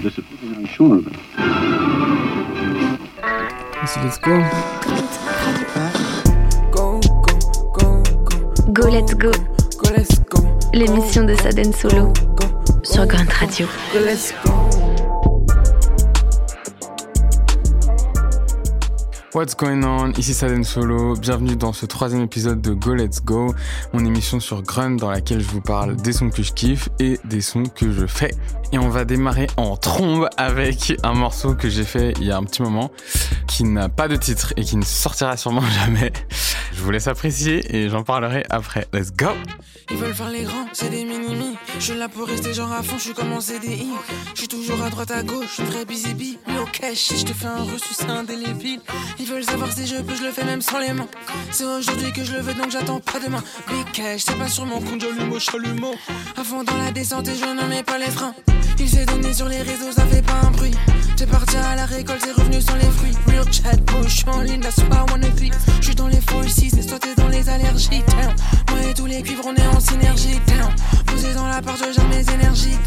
disciplinary, sure. So let's go. Go, go, go, go. Go Let's Go, Go, let's go. l'émission de Saden Solo Go, sur Grunt Radio. go, let's go. What's going on? Ici Saden Solo. Bienvenue dans ce troisième épisode de Go Let's Go, mon émission sur Grunt dans laquelle je vous parle des sons que je kiffe et des sons que je fais. Et on va démarrer en trombe avec un morceau que j'ai fait il y a un petit moment, qui n'a pas de titre et qui ne sortira sûrement jamais. Je vous laisse apprécier et j'en parlerai après. Let's go! Ils veulent faire les grands, c'est des mini-mi. Je suis là pour rester genre à fond, je suis comme en CDI. Je suis toujours à droite à gauche, je suis très busy. Mais au cash, si je te fais un reçu, c'est indélébile. Ils veulent savoir si je peux, je le fais même sans les mains. C'est aujourd'hui que je le veux, donc j'attends pas demain. Big cash, c'est pas sur mon compte, j'allume, chalumeau. À fond dans la descente et je ne mets pas les freins. Il s'est donné sur les réseaux, ça fait pas un bruit. T'es parti à la récolte, t'es revenu sans les fruits. Real chat, suis en ligne, that's why I wanna be. Je suis dans les four seasons, toi t'es dans les allergies. Moi et tous les cuivres, on est en synergie. Posé dans la part, je gère mes énergies.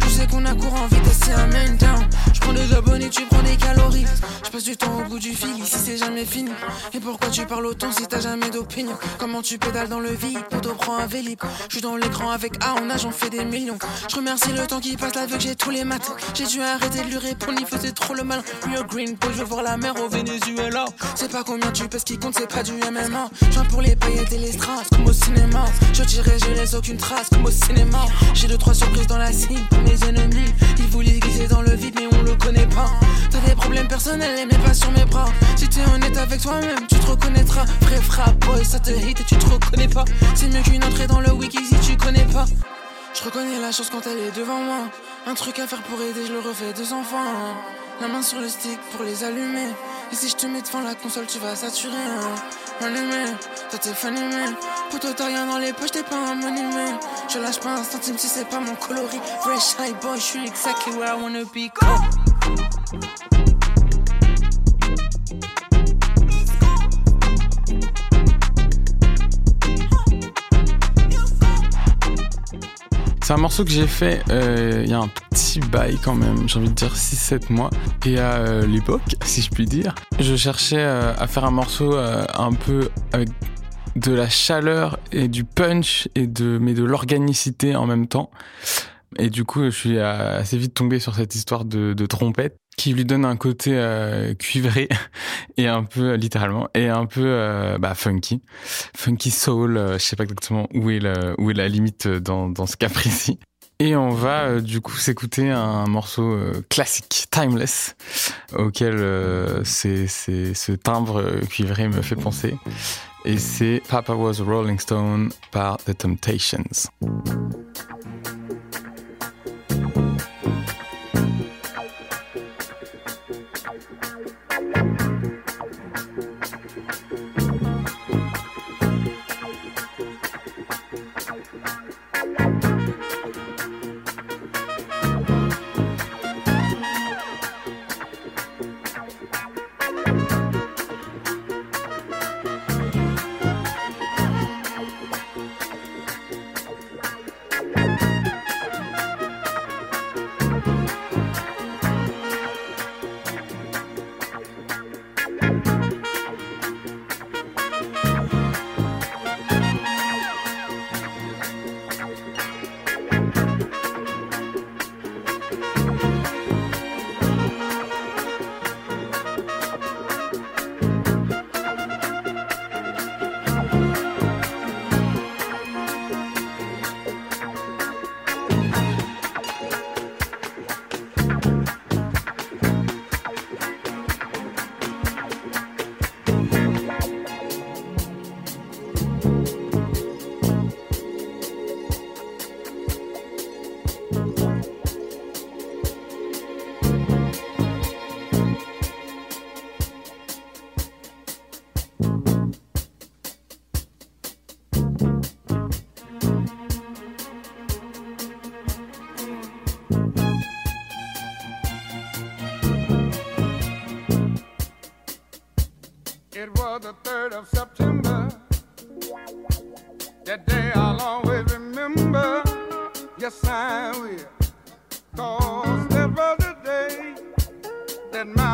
Je sais qu'on a court en vitesse, c'est un main down. Je prends des abonnés, tu prends des calories. Je passe du temps au bout du fil, ici c'est jamais fini. Et pourquoi tu parles autant si t'as jamais d'opinion? Comment tu pédales dans le vide, plutôt prends un vélib. Je suis dans l'écran avec A, en âge, j'en fais des millions. Je remercie le temps qui passe là, vu que j'ai tous les matins. J'ai dû arrêter de lui répondre, il faisait trop le mal. Real green, boy, je veux voir la mer au Venezuela. C'est pas combien tu pèses qui compte, c'est pas du MMA. Je viens pour les paillettes et les strass, comme au cinéma. Je dirais, je laisse aucune trace, comme au cinéma. J'ai deux, trois surprises dans la cible pour mes ennemis. Ils voulaient glisser dans le vide, mais on le connaît pas. T'as des problèmes personnels, mais pas sur mes bras. Si t'es honnête avec toi-même, tu te reconnaîtras. Vrai frappe, boy, ça te hate et tu te reconnais pas. C'est mieux qu'une entrée dans le wiki si tu connais pas. Je reconnais la chance quand elle est devant moi. Un truc à faire pour aider, je le refais deux enfants. La main sur le stick pour les allumer. Et si je te mets devant la console, tu vas saturer. Hein. Allumé, toi t'es fan aimé. Poto, t'as rien dans les poches, t'es pas un monument. Je lâche pas un centime si c'est pas mon coloris. Fresh high boy, je suis exactly where I wanna be. Go. Un morceau que j'ai fait euh, il y a un petit bail quand même, j'ai envie de dire 6-7 mois. Et à euh, l'époque, si je puis dire, je cherchais euh, à faire un morceau un peu avec de la chaleur et du punch, et de, mais de l'organicité en même temps. Et du coup, je suis assez vite tombé sur cette histoire de, de trompette qui lui donne un côté euh, cuivré et un peu littéralement et un peu euh, bah, funky, funky soul. euh, je sais pas exactement où est la, où est la limite dans, dans ce cas précis. Et on va euh, du coup s'écouter un morceau classique, timeless, auquel c'est, ce timbre cuivré me fait penser. Et c'est Papa Was a Rolling Stone par The Temptations. the 3rd of September. That day I'll always remember. Yes, I will. Cause that was the day that my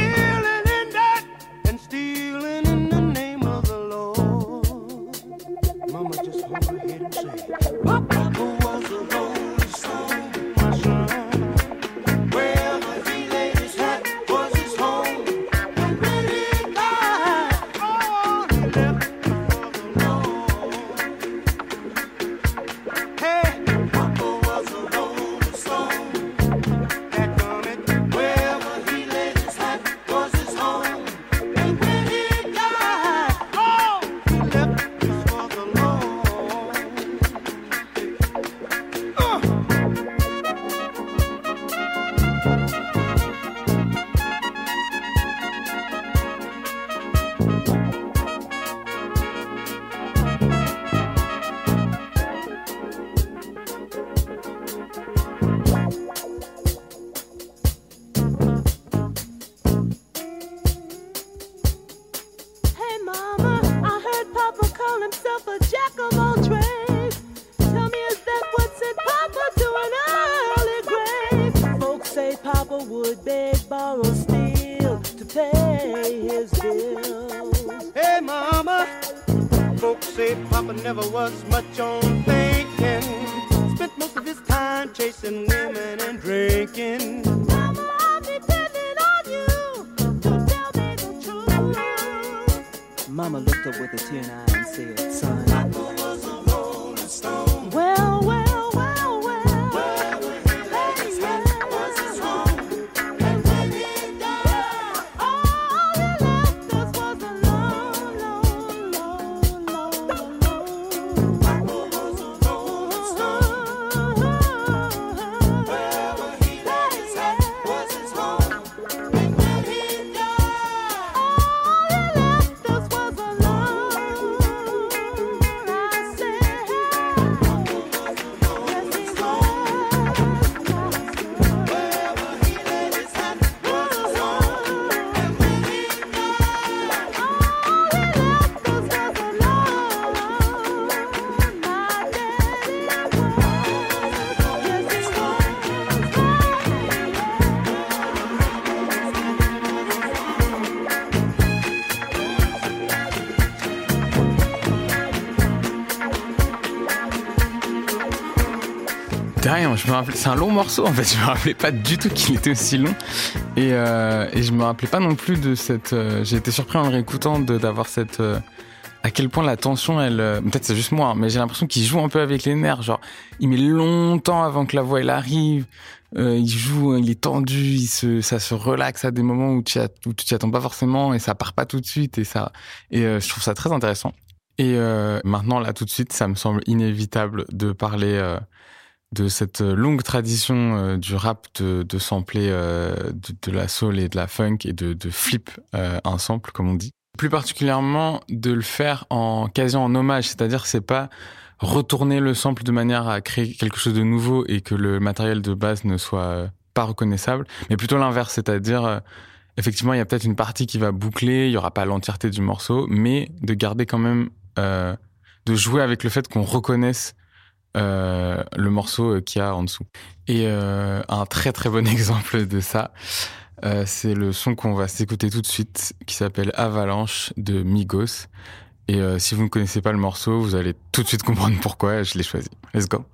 mama. Folks say Papa never was much on thinking. Spent most of his time chasing women and drinking. Mama, I'm depending on you to tell me the truth. Mama looked up with a tear in her eye and said, son, c'est un long morceau en fait, je me rappelais pas du tout qu'il était aussi long. Et, euh, et je me rappelais pas non plus de cette. euh, J'ai été surpris en le réécoutant d'avoir cette. euh, à quel point la tension, elle. euh, Peut-être c'est juste moi, hein, mais j'ai l'impression qu'il joue un peu avec les nerfs. Genre, il met longtemps avant que la voix elle arrive. euh, il joue, il est tendu, il se, ça se relaxe à des moments où tu où t'y attends pas forcément et ça part pas tout de suite et ça. Et euh, je trouve ça très intéressant. Et euh, maintenant là tout de suite, ça me semble inévitable de parler. euh, de cette longue tradition euh, du rap de, de sampler euh, de, de la soul et de la funk et de, de flip euh, un sample, comme on dit. Plus particulièrement de le faire en quasi en hommage, c'est-à-dire c'est pas retourner le sample de manière à créer quelque chose de nouveau et que le matériel de base ne soit euh, pas reconnaissable, mais plutôt l'inverse, c'est-à-dire euh, effectivement il y a peut-être une partie qui va boucler, il y aura pas l'entièreté du morceau, mais de garder quand même euh, de jouer avec le fait qu'on reconnaisse euh, le morceau euh, qu'il y a en dessous. Et euh, un très très bon exemple de ça, euh, c'est le son qu'on va s'écouter tout de suite, qui s'appelle Avalanche de Migos. Et euh, si vous ne connaissez pas le morceau, vous allez tout de suite comprendre pourquoi je l'ai choisi. Let's go.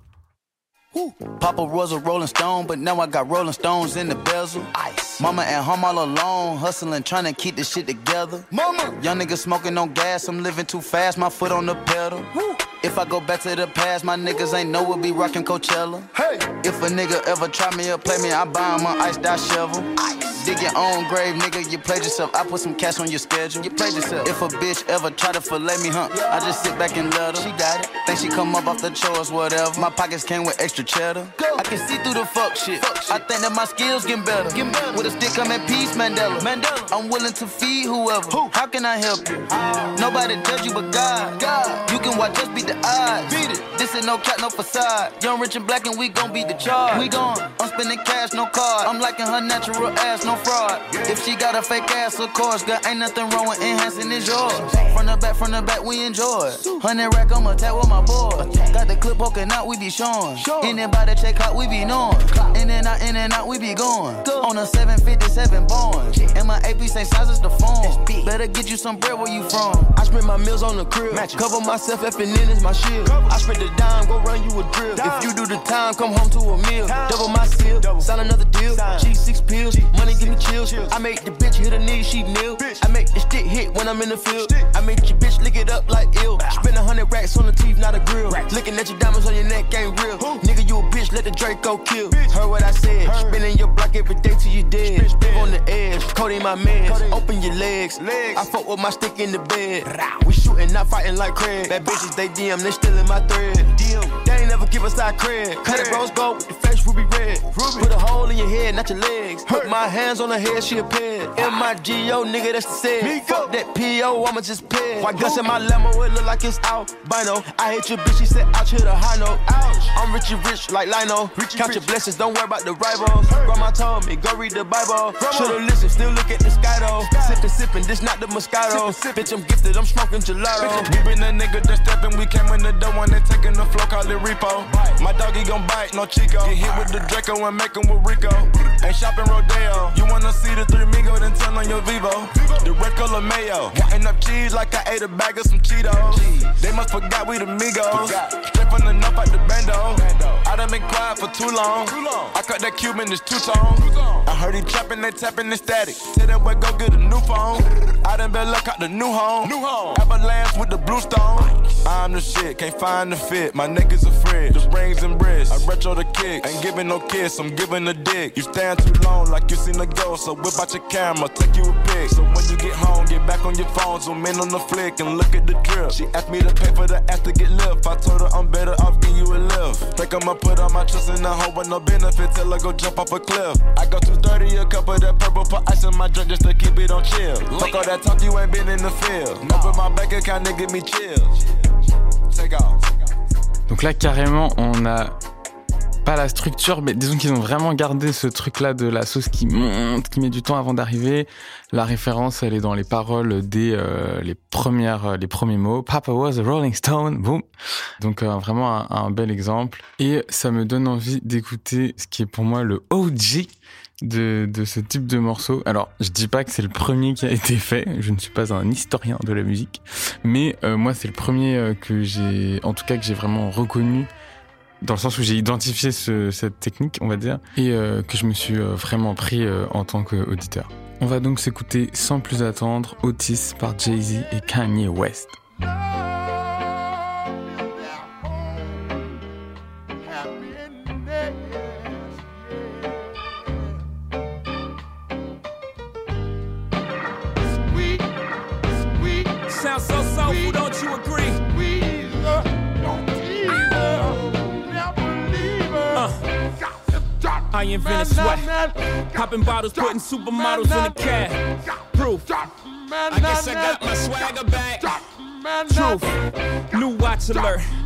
Papa was a Rolling Stone, but now I got Rolling Stones in the bezel. Ice. Mama at home all alone, hustling, trying to keep this shit together. Mama, young nigga smoking on gas, I'm living too fast, my foot on the pedal. If I go back to the past, my niggas ain't know we'll be rocking Coachella. Hey, if a nigga ever try me or play me, I buy him an iced out shovel. Dig your own grave, nigga, you played yourself. I put some cash on your schedule. You played yourself. If a bitch ever try to fillet me, huh? I just sit back and let her. She got it. Think she come up off the chores, whatever. My pockets came with extra cheddar. Go. I can see through the fuck shit. I think that my skills getting better. With a stick, I'm at peace, Mandela. Mandela. I'm willing to feed whoever. How can I help you? Ah. Nobody judge you but God. God. You can watch us beat the odds. Beat it. This ain't no cat, no facade. Young, rich, and black, and we gon' beat the charge. We gon' I'm spending cash, no card. I'm liking her natural ass, no fraud. If she got a fake ass, of course, girl, ain't nothing wrong with enhancing it's yours. From the back, from the back, we enjoy. Hundred rack, I'ma attack with my boys. Got the clip poking out, we be showing. Anybody check out, we be knowing. In and out, in and out, we be going. On a 757 Boeing. And my AP same size as the phone. Better get you some bread where you from. I spend my meals on the crib. Cover myself, effing in is my shield. I spread the dime, go run you a drill. If you do the time, come home to a meal. Double my seal, sign another deal. Cheese six pills, money give me chills. I make the bitch hit her knees, she kneel. I make the stick hit when I'm in the field. I make your bitch lick it up like ill. Spend a hundred racks on the teeth, not a grill. Looking at your diamonds on your neck ain't real. Nigga, you a bitch, let the Draco kill. Heard what I said. Spinning your block every day till you dead. Live on the edge, coding my meds. Open your legs. I fuck with my stick in the bed. We shooting, not fighting like Craig. Bad bitches, they DM, they stealing my thread. DM, They ain't never give us our cred. Cut it rose gold with the face ruby red. Put a hole in your head, not your legs. Put my hands on her head, she a ped. M-I-G-O, nigga, that's the said. Fuck that P.O., I'ma just ped. Why guts in my limo, it look like it's albino. I hate your bitch, she said, ouch, hit a high note. Ouch. I'm rich and rich like Lino. Count your blessings, don't worry about the rivals. Grandma told me, go read the Bible. Should've listened, still look at the sky though. Sippin', sippin', this not the Moscato. Bitch, I'm gifted, I'm smoking gelato. We been a nigga that steppin', we came in the door and they taking the flow, call it repo. My doggy gon' bite, no Chico. Get hit with the Draco and make 'em with Rico. Ain't shopping Rodeo. You wanna see the three Migo, then turn on your Vivo. The red color mayo. Counting up cheese like I ate a bag of some Cheetos. They must forgot we the Migos. Straight from the north out the bando. I done been quiet for too long. I cut that Cuban, it's two tone. I heard he trapping, they tapping the static. Tell that boy go get a new phone. I done been luck out the new home. New home. Avalanche with the blue stone. I'm the shit, can't find the fit. My niggas afraid. The rings and bricks. I retro the kick. Ain't giving no kiss, I'm giving a dick. You stand too long like you seen a ghost. So whip out your camera, take you a pic. So when you get home, get back on your phone, zoom in on the flick and look at the drip. She asked me to pay for the ass to get lift. I told her I'm better off giving you a lift. Think I'ma put all my trust in a hoe with no benefit till I go jump off a cliff. I go too dirty, a cup of that purple, put ice in my drink just to keep it on chill. Fuck all that talk, you ain't been in the field. Open my bank account, nigga, me chills. Take off. Donc là, carrément, on a pas la structure, mais disons qu'ils ont vraiment gardé ce truc-là de la sauce qui monte, qui met du temps avant d'arriver. La référence, elle est dans les paroles des euh, les premières, euh, les premiers mots. Papa was a Rolling Stone, boom. Donc euh, vraiment un, bel exemple. Et ça me donne envie d'écouter ce qui est pour moi le OG de, de ce type de morceau. Alors, je dis pas que c'est le premier qui a été fait. Je ne suis pas un historien de la musique, mais euh, moi, c'est le premier euh, que j'ai, en tout cas, que j'ai vraiment reconnu dans le sens où j'ai identifié ce- cette technique, on va dire, et euh, que je me suis euh, vraiment pris euh, en tant qu'auditeur. On va donc s'écouter sans plus attendre Otis par Jay-Z et Kanye West. Sounds so soulful, don't you agree? I invented sweat. Popping bottles, putting supermodels in the cab. Proof. I guess I got my swagger back. Truth. New watch alert.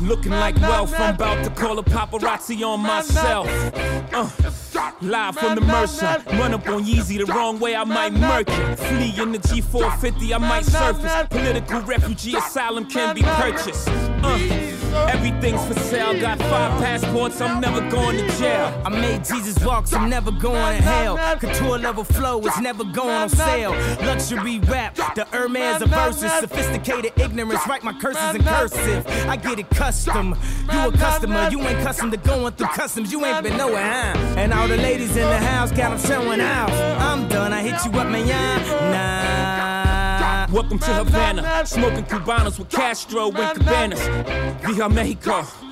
looking like wealth. I'm about to call a paparazzi on myself. Uh, live from the Mercer, run up on Yeezy the wrong way, I might murk it. Flee in the G450, I might surface. Political refugee asylum can be purchased. Uh, everything's for sale, got five passports, I'm never going to jail. I made Jesus walk, I'm never going to hell. Couture level flow is never going on sale. Luxury rap, the Hermes of verses. Sophisticated ignorance, write my curses in cursive. I get it custom. You a customer, you ain't custom to going through customs. You ain't been nowhere, huh? And all the ladies in the house got them showing out. I'm done, I hit you up, man. Nah. Welcome to Havana, smoking Cubanos with Castro and Cabanas. Via Mexico.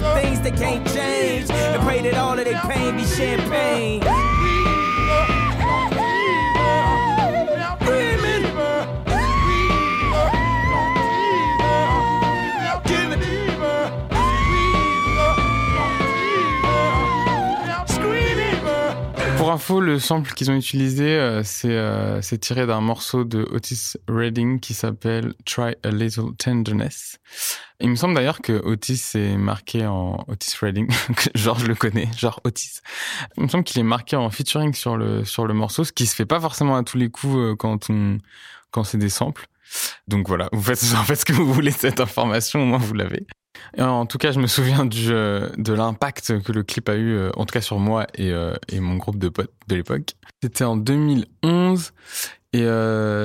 the things that can't change. And pray that all of their pain be champagne. Info, le sample qu'ils ont utilisé, euh, c'est euh, c'est tiré d'un morceau de Otis Redding qui s'appelle Try a Little Tenderness. Il me semble d'ailleurs que Otis est marqué en Otis Redding, genre je le connais, genre Otis. Il me semble qu'il est marqué en featuring sur le sur le morceau, ce qui se fait pas forcément à tous les coups euh, quand on quand c'est des samples. Donc voilà, vous faites ce que vous voulez cette information, au moins vous l'avez. En tout cas, je me souviens euh, de l'impact que le clip a eu, euh, en tout cas sur moi et, euh, et mon groupe de potes de l'époque. C'était en 2011. Et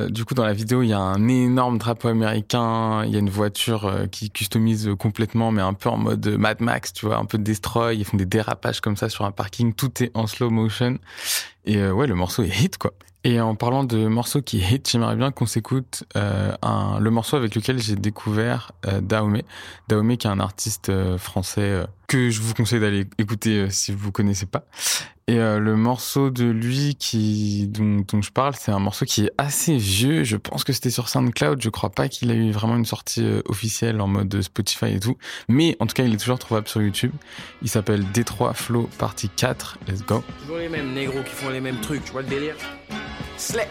du coup, dans la vidéo, il y a un énorme drapeau américain. Il y a une voiture qui customise complètement, mais un peu en mode Mad Max, tu vois, un peu de destroy. Ils font des dérapages comme ça sur un parking. Tout est en slow motion. Et ouais, le morceau est hit, quoi. Et en parlant de morceaux qui hit, j'aimerais bien qu'on s'écoute euh, le morceau avec lequel j'ai découvert euh. Dahomey qui est un artiste euh, français euh, que je vous conseille d'aller écouter euh, si vous connaissez pas. Et euh, le morceau de lui dont je parle, c'est un morceau qui est assez vieux. Je pense que c'était sur SoundCloud. Je crois pas qu'il a eu vraiment une sortie euh, officielle en mode Spotify et tout. Mais en tout cas, il est toujours trouvable sur YouTube. Il s'appelle Détroit Flow Partie 4. Let's go. Toujours les mêmes négros qui font les mêmes trucs, tu vois le délire? Slay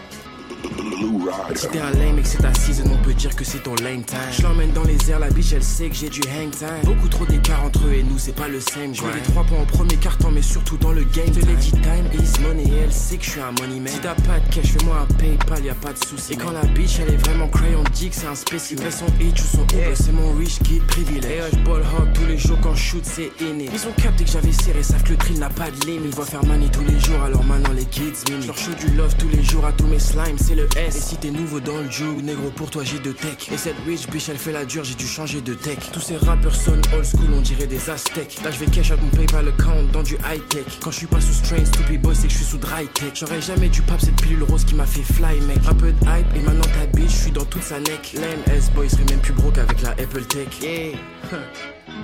Si t'es un lame et que c'est ta season, on peut dire que c'est ton lame time. Je l'emmène dans les airs, la biche elle sait que j'ai du hang time. Beaucoup trop d'écart entre eux et nous, c'est pas le same. Je les trois points en premier carton, mais surtout dans le game. Je l'ai dit time is money et elle sait que je suis un money man. Si t'as pas de cash, fais-moi un PayPal, y a pas de souci. Et quand la bitch elle est vraiment crayon, dit que c'est un spécimen. Son hitch ou son Uber, c'est mon rich kid privilège. Et je ball hard tous les jours quand je shoot, c'est inné. Ils ont capté que j'avais serré, savent que le drill n'a pas de limite. Ils voient faire money tous les jours, alors maintenant les kids mini. Je leur show du love tous les jours à tous mes slimes, c'est Et si t'es nouveau dans le jug, négro, pour toi j'ai de tech. Et cette rich bitch elle fait la dure, j'ai dû changer de tech. Tous ces rappeurs sonnent old school, on dirait des aztèques. Là je vais cash out mon PayPal account dans du high tech. Quand je suis pas sous strain, stupid boy, c'est que je suis sous dry tech. J'aurais jamais dû pap cette pilule rose qui m'a fait fly, mec. Un peu de hype et maintenant ta bitch, je suis dans toute sa neck. Lame S boy, serait même plus broke avec la Apple Tech. Yeah,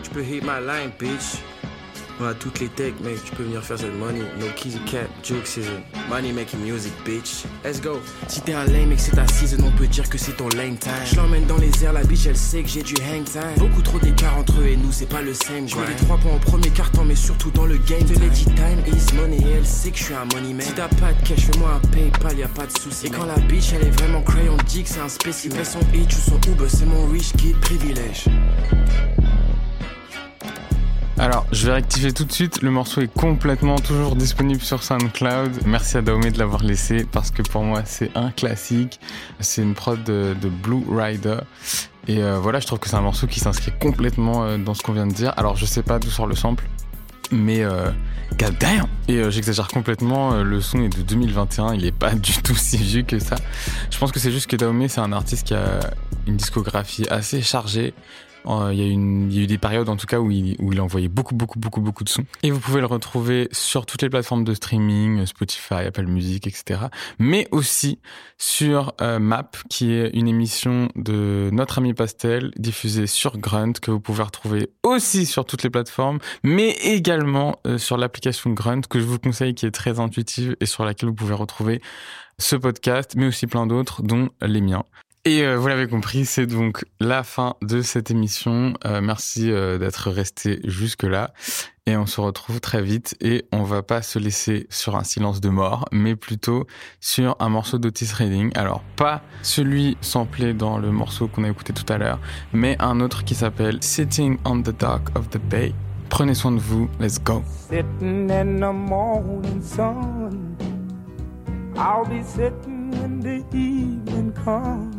tu peux hit my line, bitch. On a toutes les techs, mec, tu peux venir faire cette money. No keys or joke season. Money making music, bitch. Let's go. Si t'es un lame et que c'est ta season, on peut dire que c'est ton lame time. Je l'emmène dans les airs, la bitch elle sait que j'ai du hang time. Beaucoup trop d'écart entre eux et nous, c'est pas le same. Je les trois points en premier carton, mais surtout dans le game. L'ai dit time is money et elle sait que je suis un money man. Si t'as pas de cash, fais-moi un PayPal, y a pas de souci. Et quand la bitch elle est vraiment crayon, dit que c'est un spécimen. Son hitch ou son Uber, c'est mon rich kid privilège. Alors, je vais rectifier tout de suite. Le morceau est complètement toujours disponible sur SoundCloud. Merci à Daomé de l'avoir laissé parce que pour moi, c'est un classique. C'est une prod de, Blue Rider. Et euh, voilà, je trouve que c'est un morceau qui s'inscrit complètement euh, dans ce qu'on vient de dire. Alors, je sais pas d'où sort le sample, mais euh, god Et euh, j'exagère complètement, le son est de 2021, il est pas du tout si vieux que ça. Je pense que c'est juste que Daomé, c'est un artiste qui a une discographie assez chargée. Euh, Il y, a eu des périodes en tout cas où il, où il envoyait beaucoup beaucoup beaucoup beaucoup de sons. Et vous pouvez le retrouver sur toutes les plateformes de streaming, Spotify, Apple Music, etc. Mais aussi sur euh, Map, qui est une émission de notre ami Pastel diffusée sur Grunt que vous pouvez retrouver aussi sur toutes les plateformes, mais également euh, sur l'application Grunt que je vous conseille, qui est très intuitive et sur laquelle vous pouvez retrouver ce podcast, mais aussi plein d'autres, dont les miens. Et euh, vous l'avez compris, c'est donc la fin de cette émission. Euh, merci euh, d'être resté jusque-là. Et on se retrouve très vite. Et on va pas se laisser sur un silence de mort, mais plutôt sur un morceau d'Otis Redding. Alors, pas celui samplé dans le morceau qu'on a écouté tout à l'heure, mais un autre qui s'appelle Sitting on the Dock of the Bay. Prenez soin de vous. Let's go. Sitting in the morning sun. I'll be sitting when the evening comes.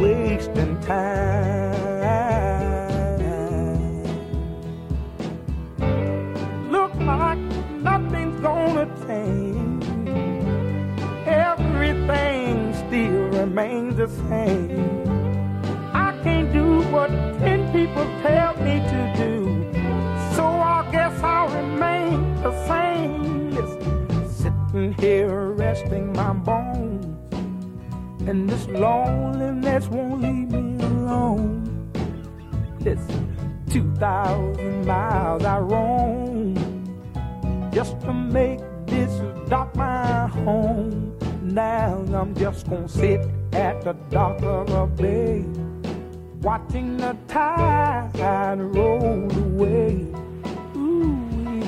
wasting time. Look like nothing's gonna change. Everything still remains the same. I can't do what ten people tell me to do. So I guess I'll remain the same. Listen, sitting here resting my bones. And this loneliness won't leave me alone. This 2,000 miles I roam just to make this dock my home. Now I'm just gonna sit at the dock of a bay, watching the tide roll away. Ooh,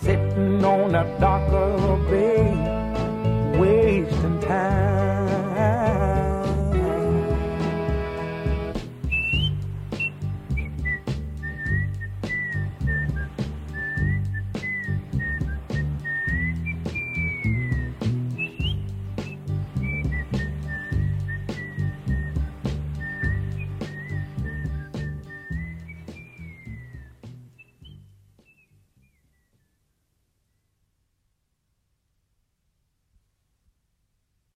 sitting on the dock of a bay, wasting time.